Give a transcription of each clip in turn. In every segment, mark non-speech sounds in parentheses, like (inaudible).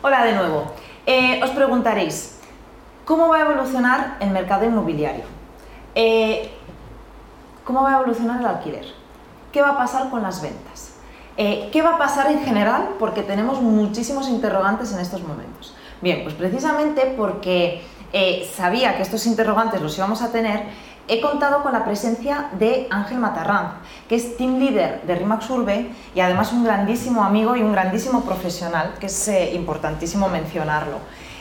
Hola de nuevo. Eh, os preguntaréis, ¿cómo va a evolucionar el mercado inmobiliario? Eh, ¿Cómo va a evolucionar el alquiler? ¿Qué va a pasar con las ventas? Eh, ¿Qué va a pasar en general? Porque tenemos muchísimos interrogantes en estos momentos. Bien, pues precisamente porque sabía que estos interrogantes los íbamos a tener, he contado con la presencia de Ángel Matarranz, que es team leader de RIMAX Urbe y además un grandísimo amigo y un grandísimo profesional, que es eh, importantísimo mencionarlo.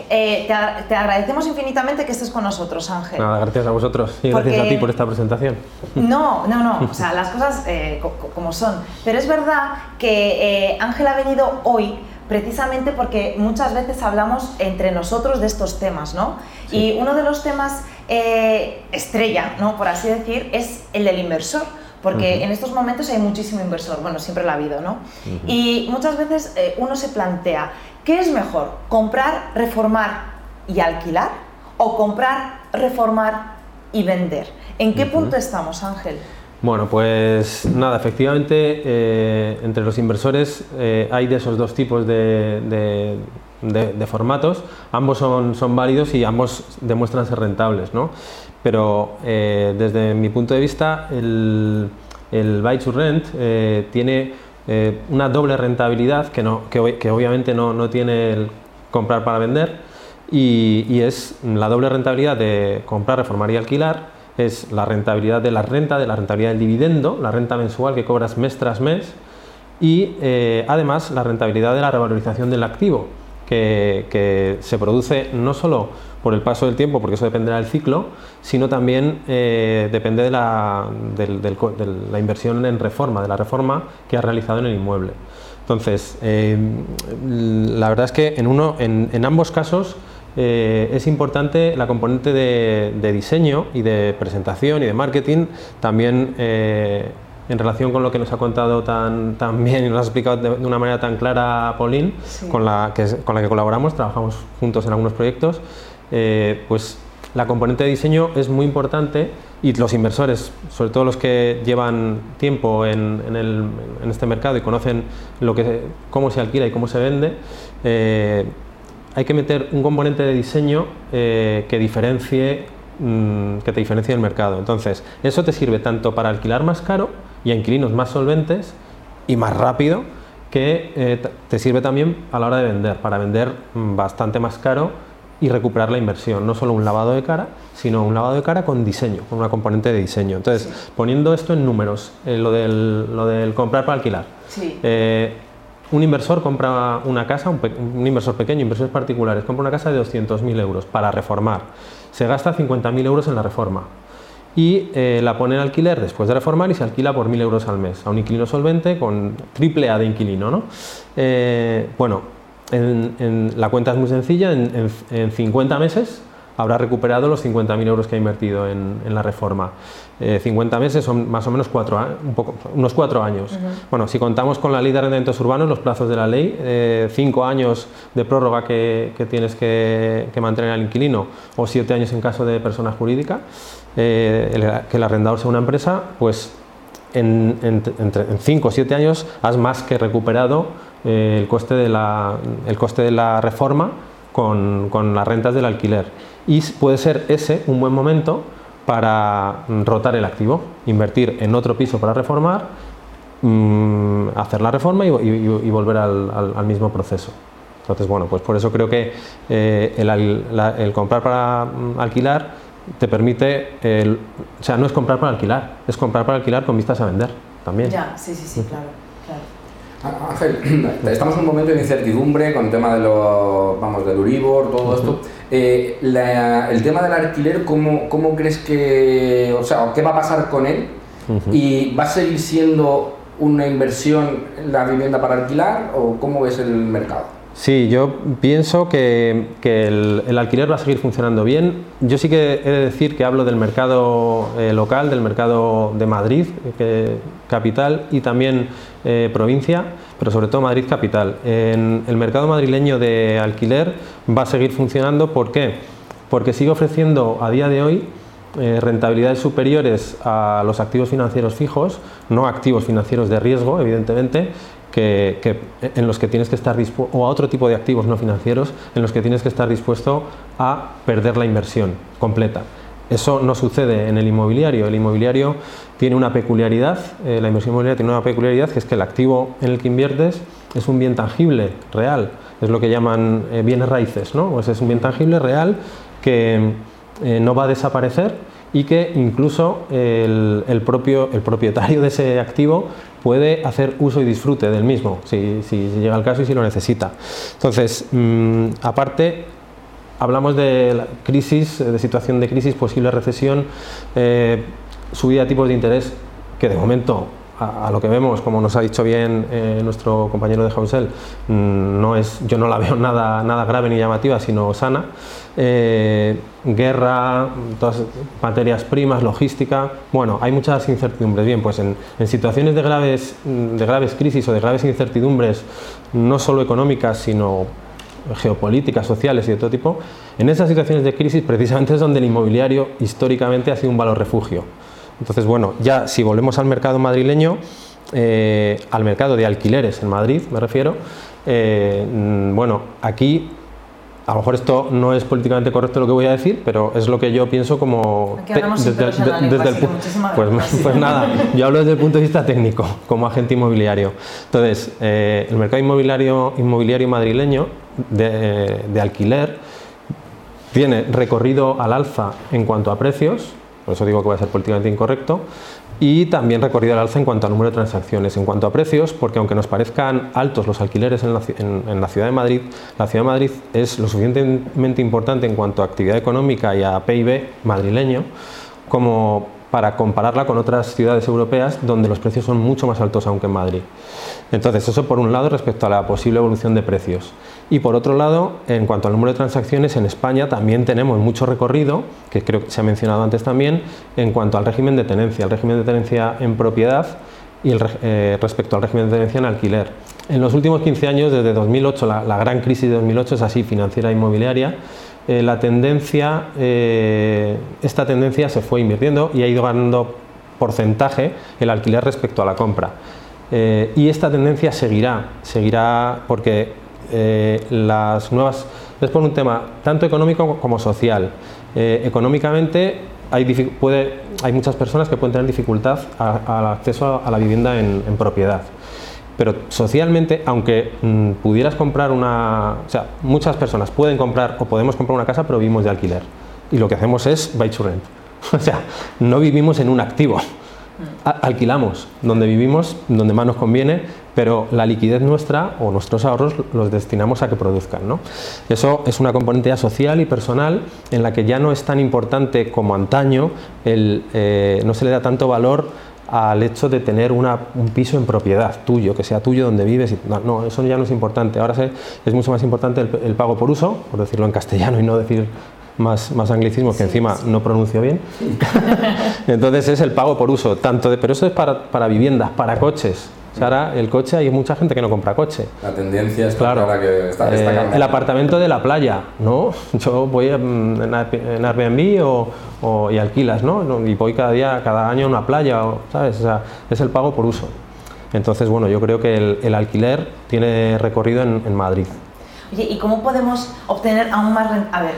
Eh, te, agradecemos infinitamente que estés con nosotros, Ángel. Nada, gracias a vosotros y gracias a ti por esta presentación. No, no, no, o sea, (laughs) las cosas eh, como son. Pero es verdad que Ángel ha venido hoy precisamente porque muchas veces hablamos entre nosotros de estos temas, ¿no? Y uno de los temas eh, estrella, ¿no? por así decir, es el del inversor. Porque en estos momentos hay muchísimo inversor, bueno, siempre lo ha habido, ¿no? Y muchas veces eh, uno se plantea, ¿qué es mejor? ¿Comprar, reformar y alquilar? ¿O comprar, reformar y vender? ¿En qué punto estamos, Ángel? Bueno, pues nada, efectivamente, eh, entre los inversores hay de esos dos tipos de, formatos, ambos son, válidos y ambos demuestran ser rentables, ¿no? Pero eh, desde mi punto de vista, el, el Buy to Rent eh, tiene eh, una doble rentabilidad que, obviamente no, tiene el comprar para vender y, es la doble rentabilidad de comprar, reformar y alquilar, es la rentabilidad de la renta, de la rentabilidad del dividendo, la renta mensual que cobras mes tras mes y además la rentabilidad de la revalorización del activo que, se produce no solo por el paso del tiempo, porque eso dependerá del ciclo, sino también eh, depende de la, la, inversión en reforma, de la reforma que ha realizado en el inmueble. Entonces, eh, la verdad es que en, uno, en, ambos casos eh, es importante la componente de, de, diseño y de presentación y de marketing. También en relación con lo que nos ha contado tan, tan bien y nos ha explicado de, una manera tan clara Pauline, con, la que, con la que colaboramos, trabajamos juntos en algunos proyectos, eh, pues la componente de diseño es muy importante y los inversores, sobre todo los que llevan tiempo en, en, este mercado y conocen lo que, cómo se alquila y cómo se vende, eh, hay que meter un componente de diseño eh, que diferencie mm, que te diferencie del mercado. Entonces, eso te sirve tanto para alquilar más caro y a inquilinos más solventes y más rápido que eh, te sirve también a la hora de vender, para vender mm, bastante más caro y recuperar la inversión, no solo un lavado de cara, sino un lavado de cara con diseño, con una componente de diseño. Entonces, poniendo esto en números, eh, lo, del, lo, del, comprar para alquilar. Eh, un inversor compra una casa, un, inversor pequeño, inversores particulares, compra una casa de 200.000 euros para reformar. Se gasta 50.000 euros en la reforma y eh, la pone en alquiler después de reformar y se alquila por 1.000 euros al mes a un inquilino solvente con triple A de inquilino. ¿no? Eh, bueno, en, la cuenta es muy sencilla, en, 50 meses habrá recuperado los 50.000 euros que ha invertido en, la reforma. 50 eh, meses son más o menos cuatro, un poco, unos cuatro años. Bueno, si contamos con la ley de arrendamientos urbanos, los plazos de la ley, cinco años de prórroga que, tienes que, que, mantener al inquilino o siete años en caso de persona jurídica, eh, que el arrendador sea una empresa, pues en 5 o 7 años has más que recuperado eh, el, coste de la, el coste de la reforma con, con, las rentas del alquiler. Y puede ser ese un buen momento para rotar el activo, invertir en otro piso para reformar, mm, hacer la reforma y, volver al, al, mismo proceso. Entonces, bueno, pues por eso creo que eh, el, el comprar para mm, alquilar te permite, el, o sea, no es comprar para alquilar, es comprar para alquilar con vistas a vender también. Ya, sí, sí, sí, claro. Ah, Ángel, (clears throat) estamos en un momento de incertidumbre con el tema de lo, vamos, del Uribor, todo esto. Eh, el tema del alquiler, ¿cómo, ¿cómo, crees que, o sea, qué va a pasar con él? ¿Y va a seguir siendo una inversión la vivienda para alquilar o cómo ves el mercado? Sí, yo pienso que, el, alquiler va a seguir funcionando bien. Yo sí que he de decir que hablo del mercado eh, local, del mercado de Madrid, capital, y también eh, provincia, pero sobre todo Madrid capital. En el mercado madrileño de alquiler va a seguir funcionando. ¿Por qué? Porque sigue ofreciendo a día de hoy eh, rentabilidades superiores a los activos financieros fijos, no activos financieros de riesgo, evidentemente, que, en los que tienes que estar dispuesto, o a otro tipo de activos no financieros, en los que tienes que estar dispuesto a perder la inversión completa. Eso no sucede en el inmobiliario. El inmobiliario tiene una peculiaridad, eh, la inversión inmobiliaria tiene una peculiaridad que es que el activo en el que inviertes es un bien tangible, real. Es lo que llaman eh, bienes raíces, ¿no? Pues es un bien tangible, real, que eh, no va a desaparecer y que incluso el, propio, el propietario de ese activo puede hacer uso y disfrute del mismo, si, llega el caso y si lo necesita. Entonces, mm, aparte, hablamos de crisis, de situación de crisis, posible recesión, eh, subida de tipos de interés, que de momento a, lo que vemos, como nos ha dicho bien eh, nuestro compañero de Hausel, mm, no es, yo no la (laughs) veo nada, nada grave ni llamativa, sino sana. Eh, guerra, todas materias primas, logística. Bueno, hay muchas incertidumbres. Bien, pues en, situaciones de graves, de graves crisis o de graves incertidumbres, no solo económicas, sino geopolíticas, sociales y de todo tipo, en esas situaciones de crisis precisamente es donde el inmobiliario históricamente ha sido un valor refugio. Entonces, bueno, ya si volvemos al mercado madrileño, eh, al mercado de alquileres en Madrid, me refiero, eh, mm, bueno, aquí a lo mejor esto no es políticamente correcto lo que voy a decir, pero es lo que yo pienso como desde, el pues, (laughs) pues, nada, yo hablo desde el punto de vista técnico, como agente inmobiliario. Entonces, eh, el mercado inmobiliario, inmobiliario madrileño de, de alquiler tiene recorrido al alza en cuanto a precios, por eso digo que va a ser políticamente incorrecto, y también recorrido al alza en cuanto al número de transacciones. En cuanto a precios, porque aunque nos parezcan altos los alquileres en la, ciudad de Madrid, la ciudad de Madrid es lo suficientemente importante en cuanto a actividad económica y a PIB madrileño como para compararla con otras ciudades europeas donde los precios son mucho más altos aún que en Madrid. Entonces, eso por un lado respecto a la posible evolución de precios. Y por otro lado, en cuanto al número de transacciones, en España también tenemos mucho recorrido, que creo que se ha mencionado antes también, en cuanto al régimen de tenencia, el régimen de tenencia en propiedad y eh, respecto al régimen de tenencia en alquiler. En los últimos 15 años, desde 2008, la, gran crisis de 2008 es así, financiera e inmobiliaria, eh, la tendencia, eh, esta tendencia se fue invirtiendo y ha ido ganando porcentaje el alquiler respecto a la compra. y esta tendencia seguirá, seguirá porque eh, las nuevas, es por un tema tanto económico como social. Eh, económicamente hay, puede, hay muchas personas que pueden tener dificultad al acceso a, la vivienda en, propiedad. Pero socialmente, aunque mm, pudieras comprar una... O sea, muchas personas pueden comprar o podemos comprar una casa, pero vivimos de alquiler. Y lo que hacemos es buy to rent. (laughs) O sea, no vivimos en un activo. Alquilamos donde vivimos, donde más nos conviene, pero la liquidez nuestra o nuestros ahorros los destinamos a que produzcan. ¿no? Eso es una componente ya social y personal en la que ya no es tan importante como antaño, el, eh, no se le da tanto valor al hecho de tener una, un piso en propiedad tuyo, que sea tuyo donde vives. Y, no, eso ya no es importante. Ahora es mucho más importante el, pago por uso, por decirlo en castellano y no decir más, más anglicismos que encima no pronuncio bien. (laughs) Entonces es el pago por uso, tanto de, pero eso es para, para viviendas, para coches ahora el coche, hay mucha gente que no compra coche. La tendencia es claro, que está, eh, El apartamento de la playa, ¿no? (laughs) Yo voy en Airbnb o, y alquilas, ¿no? Y voy cada día, cada año a una playa, ¿sabes? O sea, es el pago por uso. Entonces, bueno, yo creo que el, alquiler tiene recorrido en, en Madrid. Oye, ¿y cómo podemos obtener aún más... A ver,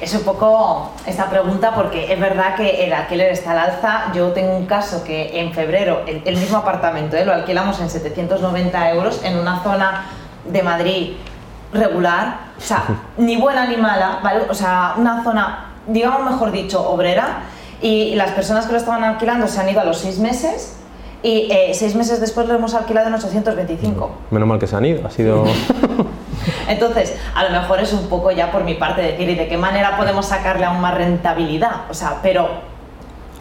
es un poco esta pregunta porque es verdad que el alquiler está al alza. Yo tengo un caso que en febrero, el, mismo apartamento, ¿eh? lo alquilamos en 790 euros en una zona de Madrid regular, o sea, (laughs) ni buena ni mala, ¿vale? O sea, una zona, digamos mejor dicho, obrera. Y las personas que lo estaban alquilando se han ido a los seis meses y eh, seis meses después lo hemos alquilado en 825. Menos mal que se han ido, ha sido... (laughs) Entonces, a lo mejor es un poco ya por mi parte decir, ¿y de qué manera podemos sacarle aún más rentabilidad? O sea, pero,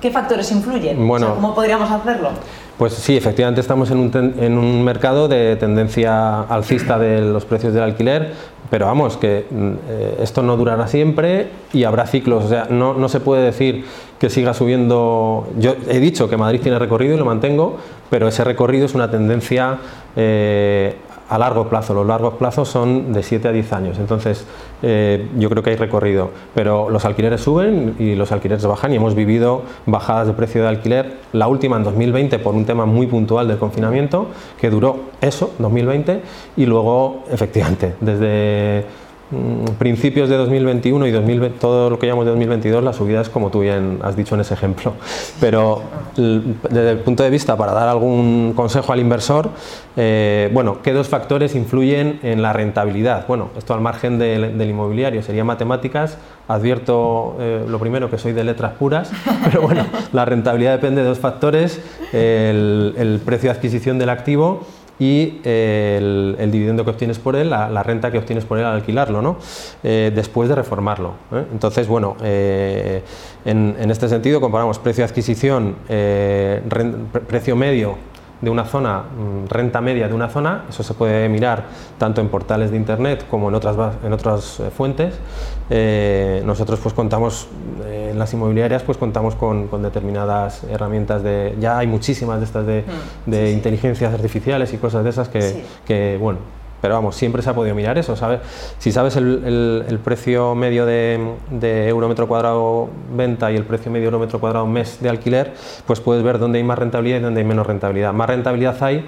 ¿qué factores influyen? Bueno, ¿Cómo podríamos hacerlo? Pues sí, efectivamente estamos en un, en un, mercado de tendencia alcista de los precios del alquiler, pero vamos, que eh, esto no durará siempre y habrá ciclos, o sea, no, no, se puede decir que siga subiendo. Yo he dicho que Madrid tiene recorrido y lo mantengo, pero ese recorrido es una tendencia eh, a largo plazo. Los largos plazos son de 7 a 10 años, entonces eh, yo creo que hay recorrido. Pero los alquileres suben y los alquileres bajan y hemos vivido bajadas de precio de alquiler, la última en 2020 por un tema muy puntual del confinamiento, que duró eso, 2020, y luego, efectivamente, desde principios de 2021 y 2020, todo lo que llamamos de 2022, la subida es como tú bien has dicho en ese ejemplo. (laughs) Pero desde el punto de vista, para dar algún consejo al inversor, eh, bueno, ¿qué dos factores influyen en la rentabilidad? Bueno, esto al margen del, inmobiliario sería matemáticas. Advierto eh, lo primero que soy de letras puras, (laughs) pero bueno, la rentabilidad depende de dos factores, el, el precio de adquisición del activo y eh, el, dividendo que obtienes por él, la, renta que obtienes por él al alquilarlo, ¿no? Eh, después de reformarlo. ¿eh? Entonces, bueno, en, en, este sentido comparamos precio de adquisición, precio medio de una zona, mm, renta media de una zona, eso se puede mirar tanto en portales de internet como en otras, en otras eh, fuentes. Eh, nosotros pues contamos, eh, en las inmobiliarias pues contamos con, determinadas herramientas de, ya hay muchísimas de estas de, mm, de inteligencias artificiales y cosas de esas que, que bueno, pero vamos, siempre se ha podido mirar eso. Si sabes el, precio medio de, de, euro metro cuadrado venta y el precio medio euro metro cuadrado mes de alquiler, pues puedes ver dónde hay más rentabilidad y dónde hay menos rentabilidad. Más rentabilidad hay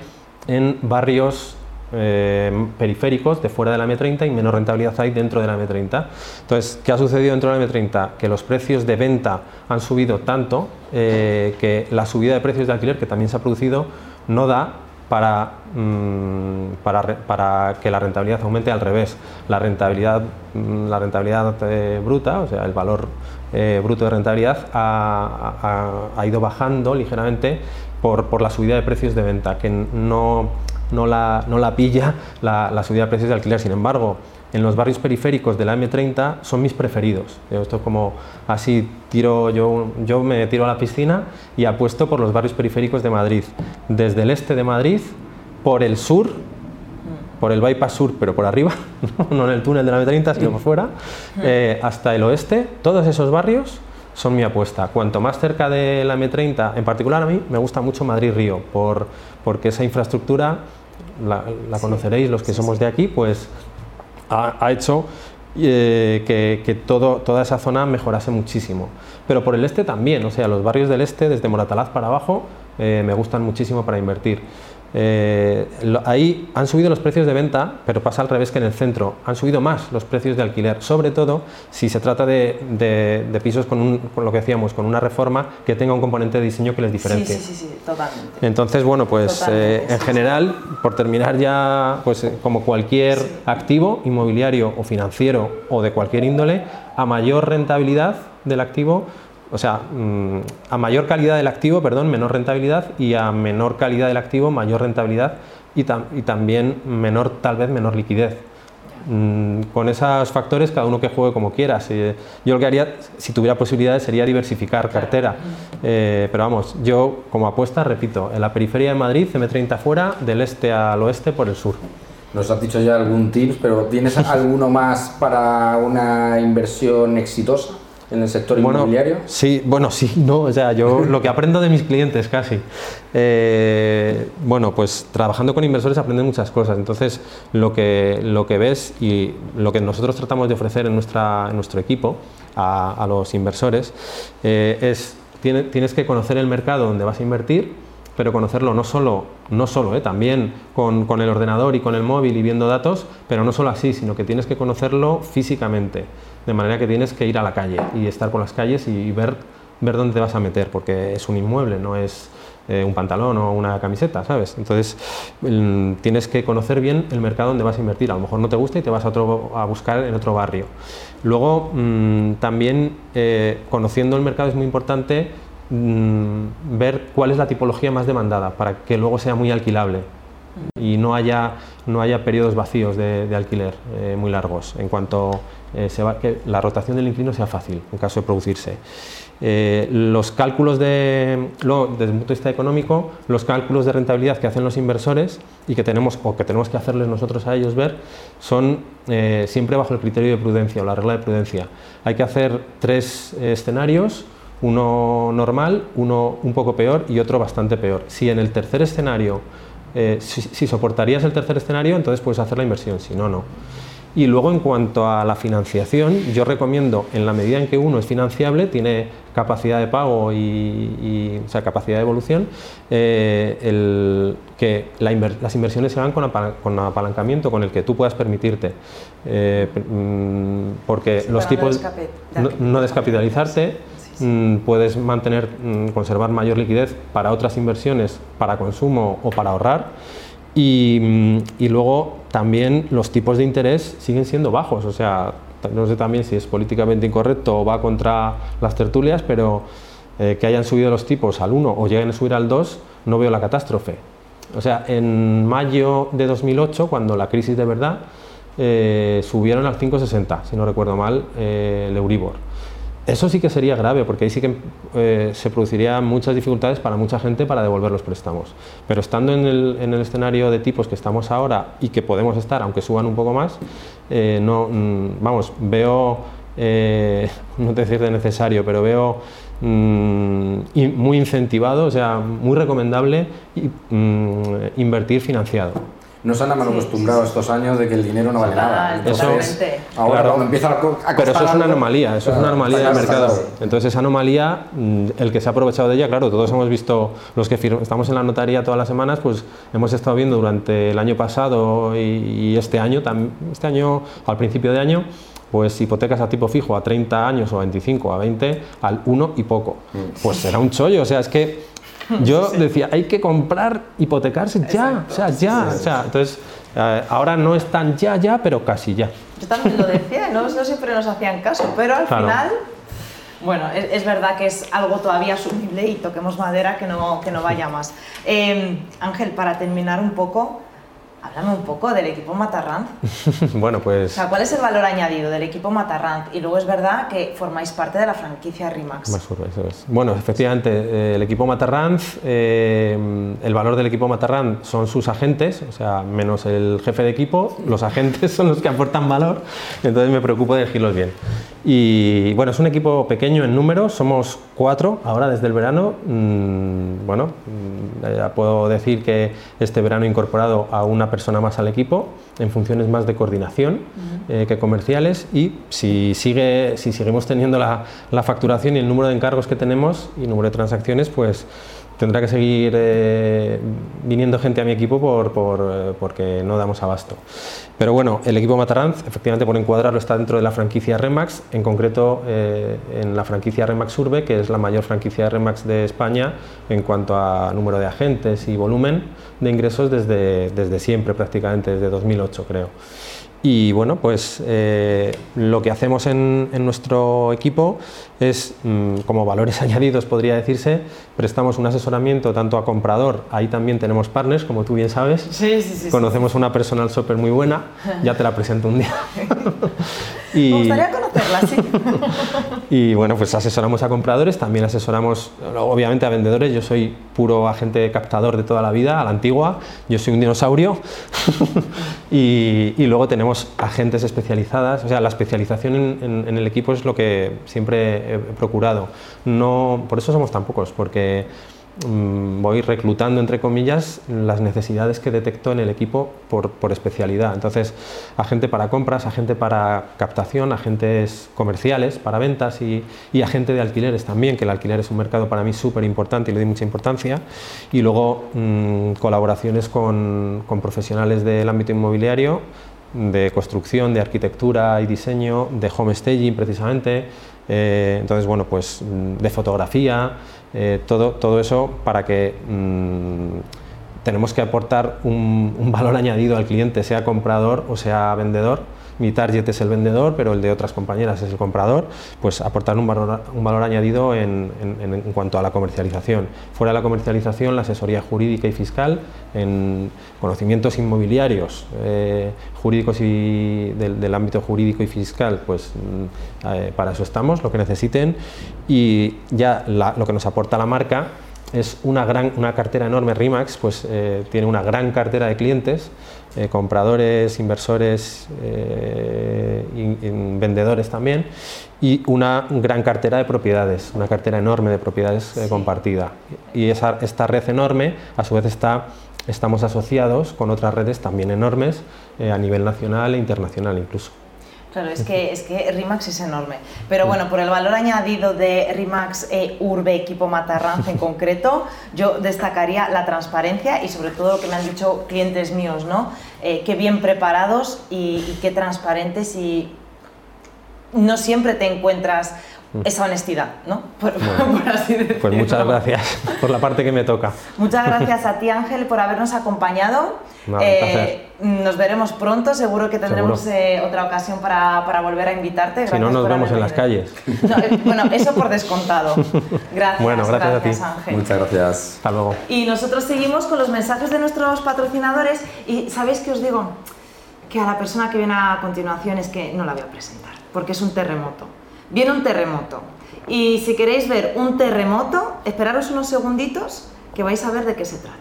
en barrios eh, periféricos de fuera de la M30 y menos rentabilidad hay dentro de la M30. Entonces, ¿qué ha sucedido dentro de la M30? Que los precios de venta han subido tanto eh, que la subida de precios de alquiler que también se ha producido no da para, mm, para, para, que la rentabilidad aumente al revés. La rentabilidad, mm, la rentabilidad eh, bruta, o sea, el valor eh, bruto de rentabilidad ha, ha, ido bajando ligeramente por, por, la subida de precios de venta, que no, no, la, no la, pilla la, la subida de precios de alquiler. Sin embargo, en los barrios periféricos de la M30 son mis preferidos. Esto como así tiro yo, yo me tiro a la piscina y apuesto por los barrios periféricos de Madrid, desde el este de Madrid, por el sur, por el bypass sur, pero por arriba, (laughs) no en el túnel de la M30, sino por fuera, eh, hasta el oeste, todos esos barrios son mi apuesta. Cuanto más cerca de la M30, en particular a mí me gusta mucho Madrid-Río, por, porque esa infraestructura la, conoceréis los que somos de aquí, pues ha, hecho eh, que, todo, toda esa zona mejorase muchísimo. Pero por el este también, o sea, los barrios del este, desde Moratalaz para abajo, eh, me gustan muchísimo para invertir. Eh, ahí han subido los precios de venta, pero pasa al revés que en el centro. Han subido más los precios de alquiler, sobre todo si se trata de, pisos con, lo que decíamos, con una reforma que tenga un componente de diseño que les diferencie. Sí, sí, sí, totalmente. Entonces, bueno, pues eh, en general, por terminar ya, pues eh, como cualquier activo inmobiliario o financiero o de cualquier índole, a mayor rentabilidad del activo, o sea, mm, a mayor calidad del activo, perdón, menor rentabilidad y a menor calidad del activo, mayor rentabilidad y, también menor, tal vez menor liquidez. Mm, con esos factores, cada uno que juegue como quiera. yo lo que haría, si tuviera posibilidades, sería diversificar cartera. Eh, pero vamos, yo como apuesta, repito, en la periferia de Madrid, M30 fuera, del este al oeste por el sur. Nos has dicho ya algún tips, pero ¿tienes (laughs) alguno más para una inversión exitosa? En el sector inmobiliario? Sí, bueno, sí, no, o sea, yo (laughs) lo que aprendo de mis clientes casi. Eh, bueno, pues trabajando con inversores aprendes muchas cosas, entonces lo que, lo que ves y lo que nosotros tratamos de ofrecer en, nuestra, en nuestro equipo a, los inversores eh, es, tienes que conocer el mercado donde vas a invertir, pero conocerlo no solo, no solo eh, también con, con, el ordenador y con el móvil y viendo datos, pero no solo así, sino que tienes que conocerlo físicamente, de manera que tienes que ir a la calle y estar por las calles y ver, ver dónde te vas a meter, porque es un inmueble, no es eh, un pantalón o una camiseta, ¿sabes? Entonces tienes que conocer bien el mercado donde vas a invertir, a lo mejor no te gusta y te vas a, otro, a buscar en otro barrio. Luego, mm, también eh, conociendo el mercado es muy importante Mm, ver cuál es la tipología más demandada para que luego sea muy alquilable y no haya, no haya periodos vacíos de, alquiler eh, muy largos en cuanto eh, se va, que la rotación del inquilino sea fácil en caso de producirse. Eh, los cálculos de, luego, desde un punto de vista económico, los cálculos de rentabilidad que hacen los inversores y que tenemos o que tenemos que hacerles nosotros a ellos ver son siempre bajo el criterio de prudencia o la regla de prudencia. Hay que hacer tres escenarios uno normal, uno un poco peor y otro bastante peor. Si en el tercer escenario eh, si, si soportarías el tercer escenario, entonces puedes hacer la inversión, si no, no. Y luego en cuanto a la financiación, yo recomiendo en la medida en que uno es financiable, tiene capacidad de pago y, o sea, capacidad de evolución, eh, el, que las inversiones se hagan con, con, apalancamiento, con el que tú puedas permitirte. Eh, mm, porque los tipos... No, descapitalizarte. Mm, puedes mantener, mm, conservar mayor liquidez para otras inversiones, para consumo o para ahorrar. Y, y, luego también los tipos de interés siguen siendo bajos, o sea, no sé también si es políticamente incorrecto o va contra las tertulias, pero eh, que hayan subido los tipos al 1 o lleguen a subir al 2, no veo la catástrofe. O sea, en mayo de 2008, cuando la crisis de verdad, eh, subieron al 5,60, si no recuerdo mal, eh, el Euribor. Eso sí que sería grave, porque ahí sí que eh, se producirían muchas dificultades para mucha gente para devolver los préstamos. Pero estando en el, escenario de tipos que estamos ahora y que podemos estar, aunque suban un poco más, eh, no, mm, vamos, veo, eh, (laughs) no te decir de necesario, pero veo mm, muy incentivado, o sea, muy recomendable mm, invertir financiado nos han acostumbrado estos años de que el dinero no vale nada. Entonces, ahora cuando empieza a, Pero eso es una anomalía, eso es una anomalía del mercado. Entonces esa anomalía, mm, el que se ha aprovechado de ella, claro, todos hemos visto, los que estamos en la notaría todas las semanas, pues hemos estado viendo durante el año pasado y, este año, este año, al principio de año, pues hipotecas a tipo fijo a 30 años o a 25 a 20 al 1 y poco. Mm. Pues será un chollo, o sea, es que yo decía, hay que comprar, hipotecarse ya, o sea, ya. O sea, entonces, eh, ahora no es tan ya, ya, pero casi ya. Yo también lo decía, no, no siempre nos hacían caso, pero al final bueno, es, verdad que es algo todavía asumible y toquemos madera que no, que no vaya más. Eh, Ángel, para terminar un poco, Háblame un poco del equipo Matarrand. (laughs) bueno, pues... O sea, ¿cuál es el valor añadido del equipo Matarrand? Y luego es verdad que formáis parte de la franquicia Rimax. eso es. Bueno, efectivamente, eh, el equipo Matarrand, eh, el valor del equipo Matarrand son sus agentes, o sea, menos el jefe de equipo, los agentes (laughs) son los que aportan valor, entonces me preocupo de elegirlos bien. Y bueno, es un equipo pequeño en número, somos cuatro ahora desde el verano. Mm, bueno, mm, ya puedo decir que este verano he incorporado a una persona más al equipo en funciones más de coordinación eh, que comerciales y si, sigue, si seguimos teniendo la, la facturación y el número de encargos que tenemos y el número de transacciones, pues tendrá que seguir eh, viniendo gente a mi equipo por, eh, porque no damos abasto. Pero bueno, el equipo Mataranz, efectivamente por encuadrarlo, está dentro de la franquicia Remax, en concreto eh, en la franquicia Remax Urbe, que es la mayor franquicia de Remax de España en cuanto a número de agentes y volumen de ingresos desde, desde siempre, prácticamente desde 2008 creo. Y bueno, pues eh, lo que hacemos en, nuestro equipo es, mm, como valores (laughs) añadidos podría decirse, prestamos un asesoramiento tanto a comprador, ahí también tenemos partners, como tú bien sabes. Sí, sí, sí. Conocemos una personal shopper muy buena, ya te la presento un día. (laughs) y, Me gustaría conocerla, sí. (laughs) y bueno, pues asesoramos a compradores, también asesoramos obviamente a vendedores, yo soy puro agente captador de toda la vida, a la antigua, yo soy un dinosaurio. (laughs) y, y luego tenemos agentes especializadas, o sea, la especialización en, el equipo es lo que siempre he procurado. No, por eso somos tan pocos, porque voy reclutando, entre comillas, las necesidades que detecto en el equipo por, especialidad. Entonces, agente para compras, agente para captación, agentes comerciales para ventas y, agente de alquileres también, que el alquiler es un mercado para mí súper importante y le doy mucha importancia. Y luego mm, colaboraciones con profesionales del ámbito inmobiliario de construcción, de arquitectura y diseño, de home staging precisamente, eh, entonces bueno, pues mm, de fotografía, eh, todo, todo eso para que mm, tenemos que aportar un, un valor (laughs) añadido al cliente, sea comprador o sea vendedor mi target es el vendedor, pero el de otras compañeras es el comprador, pues aportar un valor, un valor añadido en, en, cuanto a la comercialización. Fuera de la comercialización, la asesoría jurídica y fiscal, en conocimientos inmobiliarios, eh, jurídicos y del, ámbito jurídico y fiscal, pues mm, eh, para eso estamos, lo que necesiten, y ya lo que nos aporta la marca es una, gran, una cartera enorme, RIMAX, pues eh, tiene una gran cartera de clientes, eh, compradores, inversores, eh, vendedores también, y una gran cartera de propiedades, una cartera enorme de propiedades compartida. Y esa, esta red enorme, a su vez, está estamos asociados con otras redes también enormes a nivel nacional e internacional incluso. Claro, es que, es que RIMAX es enorme. Pero bueno, por el valor añadido de RIMAX e Urbe Equipo Matarranz en (laughs) concreto, yo destacaría la transparencia y sobre todo lo que me han dicho clientes míos, ¿no? Eh, qué bien preparados y, y qué transparentes y no siempre te encuentras esa honestidad, ¿no? Por, Bueno, (laughs) por así decirlo. Pues muchas gracias por la parte que me toca. Muchas (laughs) gracias a ti, Ángel, por habernos acompañado. Eh, nos veremos pronto, seguro que tendremos Seguro. eh, otra ocasión para, para volver a invitarte. Si no, Gracias nos vemos en las calles. No, eh, bueno, eso por descontado. (laughs) Gracias, Bueno, gracias a ti. Ángel. Muchas gracias. Hasta luego. Y nosotros seguimos con los mensajes de nuestros patrocinadores y ¿sabéis qué os digo? Que a la persona que viene a continuación es que no la voy a presentar, porque es un terremoto. Viene un terremoto. Y si queréis ver un terremoto, esperaros unos segunditos que vais a ver de qué se trata.